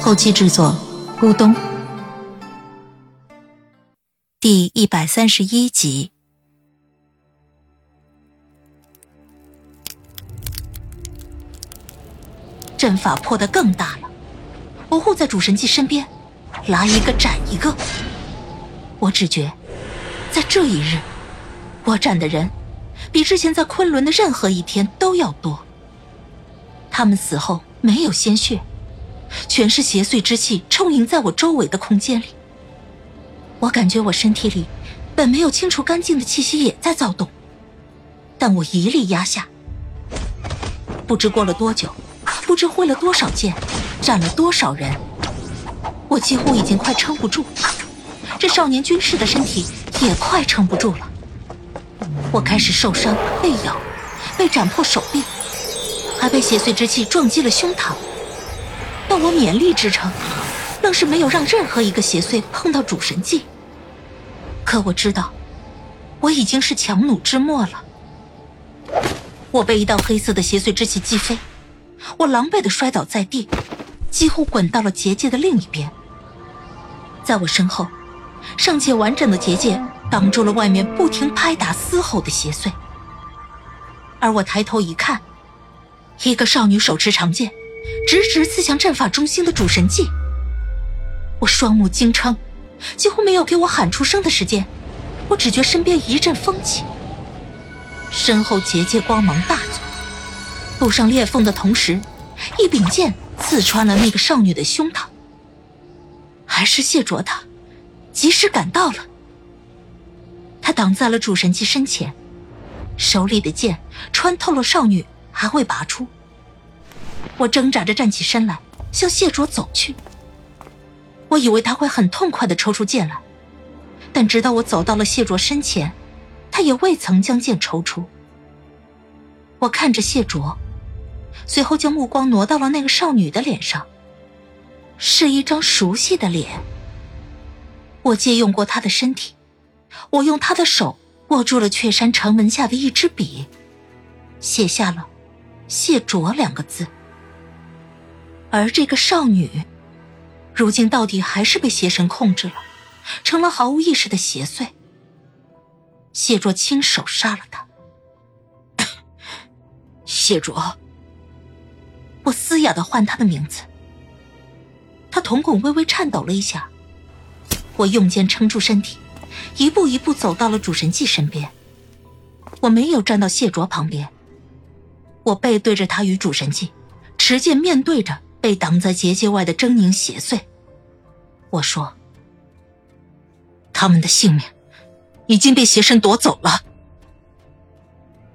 后期制作：咕咚。第一百三十一集，阵法破得更大了。我护在主神祭身边，来一个斩一个。我只觉，在这一日，我斩的人比之前在昆仑的任何一天都要多。他们死后没有鲜血，全是邪祟之气充盈在我周围的空间里。我感觉我身体里本没有清除干净的气息也在躁动，但我一力压下。不知过了多久，不知挥了多少剑。斩了多少人？我几乎已经快撑不住，这少年军士的身体也快撑不住了。我开始受伤，被咬，被斩破手臂，还被邪祟之气撞击了胸膛。但我勉力支撑，愣是没有让任何一个邪祟碰到主神技。可我知道，我已经是强弩之末了。我被一道黑色的邪祟之气击飞，我狼狈的摔倒在地。几乎滚到了结界的另一边，在我身后，尚且完整的结界挡住了外面不停拍打嘶吼的邪祟。而我抬头一看，一个少女手持长剑，直直刺向阵法中心的主神技。我双目惊瞠，几乎没有给我喊出声的时间，我只觉身边一阵风起，身后结界光芒大作，布上裂缝的同时，一柄剑。刺穿了那个少女的胸膛，还是谢卓他及时赶到了。他挡在了主神器身前，手里的剑穿透了少女，还未拔出。我挣扎着站起身来，向谢卓走去。我以为他会很痛快的抽出剑来，但直到我走到了谢卓身前，他也未曾将剑抽出。我看着谢卓。随后将目光挪到了那个少女的脸上，是一张熟悉的脸。我借用过她的身体，我用她的手握住了雀山城门下的一支笔，写下了“谢卓”两个字。而这个少女，如今到底还是被邪神控制了，成了毫无意识的邪祟。谢卓亲手杀了她。谢卓。我嘶哑的唤他的名字，他瞳孔微微颤抖了一下。我用剑撑住身体，一步一步走到了主神祭身边。我没有站到谢卓旁边，我背对着他与主神祭，持剑面对着被挡在结界外的狰狞邪祟。我说：“他们的性命已经被邪神夺走了。”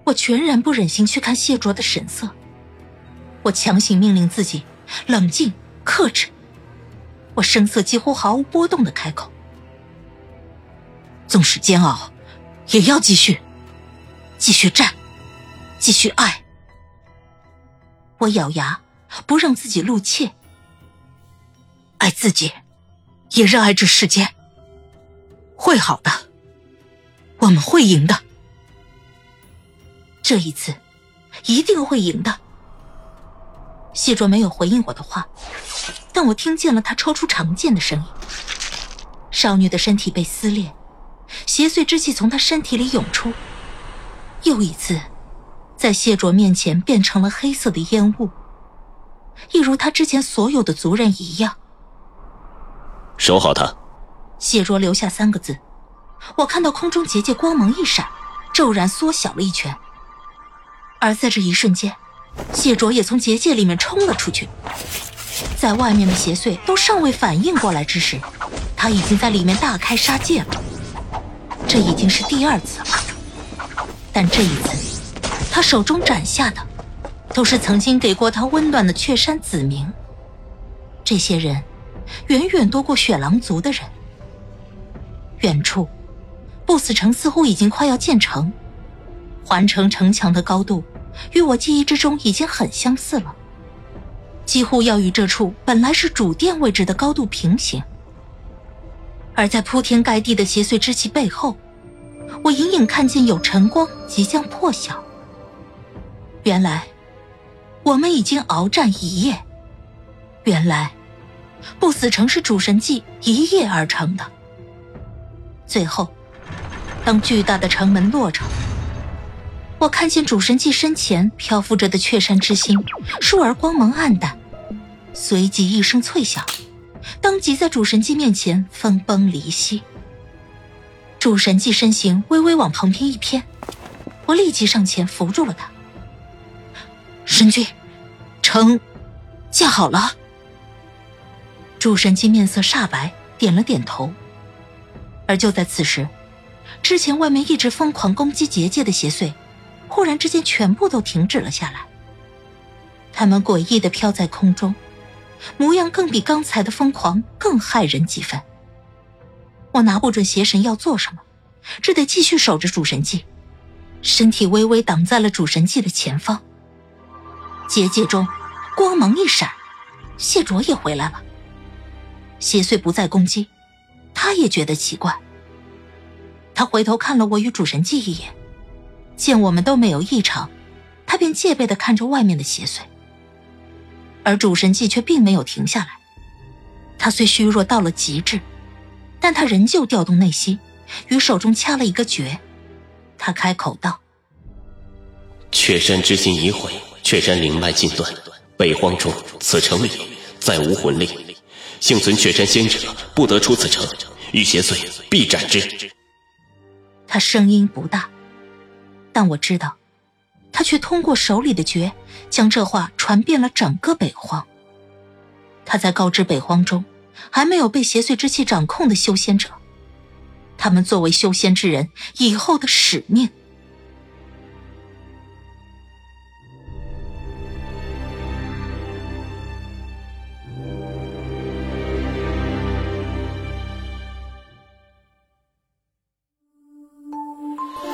我全然不忍心去看谢卓的神色。我强行命令自己冷静克制，我声色几乎毫无波动的开口：“纵使煎熬，也要继续，继续战，继续爱。”我咬牙，不让自己露怯，爱自己，也热爱这世间。会好的，我们会赢的，这一次一定会赢的。谢卓没有回应我的话，但我听见了他抽出长剑的声音。少女的身体被撕裂，邪祟之气从她身体里涌出，又一次，在谢卓面前变成了黑色的烟雾，一如他之前所有的族人一样。守好他。谢卓留下三个字，我看到空中结界光芒一闪，骤然缩小了一圈，而在这一瞬间。谢卓也从结界里面冲了出去，在外面的邪祟都尚未反应过来之时，他已经在里面大开杀戒了。这已经是第二次了，但这一次，他手中斩下的，都是曾经给过他温暖的雀山子民。这些人远远多过雪狼族的人。远处，不死城似乎已经快要建成，环城城墙的高度与我记忆之中已经很相似了，几乎要与这处本来是主殿位置的高度平行。而在铺天盖地的邪祟之气背后，我隐隐看见有晨光即将破晓。原来，我们已经鏖战一夜。原来，不死城是主神祭一夜而成的。最后，当巨大的城门落成，我看见主神祭身前漂浮着的雀山之心，倏而光芒暗淡，随即一声脆响，当即在主神祭面前分崩离析。主神祭身形微微往旁边一偏，我立即上前扶住了他。神君，城建好了。主神祭面色煞白，点了点头。而就在此时，之前外面一直疯狂攻击结界的邪祟，忽然之间全部都停止了下来。他们诡异的飘在空中，模样更比刚才的疯狂更骇人几分。我拿不准邪神要做什么，只得继续守着主神祭，身体微微挡在了主神祭的前方。结界中，光芒一闪，谢卓也回来了。邪祟不再攻击。他也觉得奇怪，他回头看了我与主神祭一眼，见我们都没有异常，他便戒备的看着外面的邪祟。而主神祭却并没有停下来，他虽虚弱到了极致，但他仍旧调动内心，与手中掐了一个诀。他开口道：“雀山之心已毁，雀山灵脉尽断，北荒中此城里再无魂力。”幸存雀山仙者不得出此城，遇邪祟必斩之。他声音不大，但我知道，他却通过手里的诀，将这话传遍了整个北荒。他在告知北荒中还没有被邪祟之气掌控的修仙者，他们作为修仙之人以后的使命。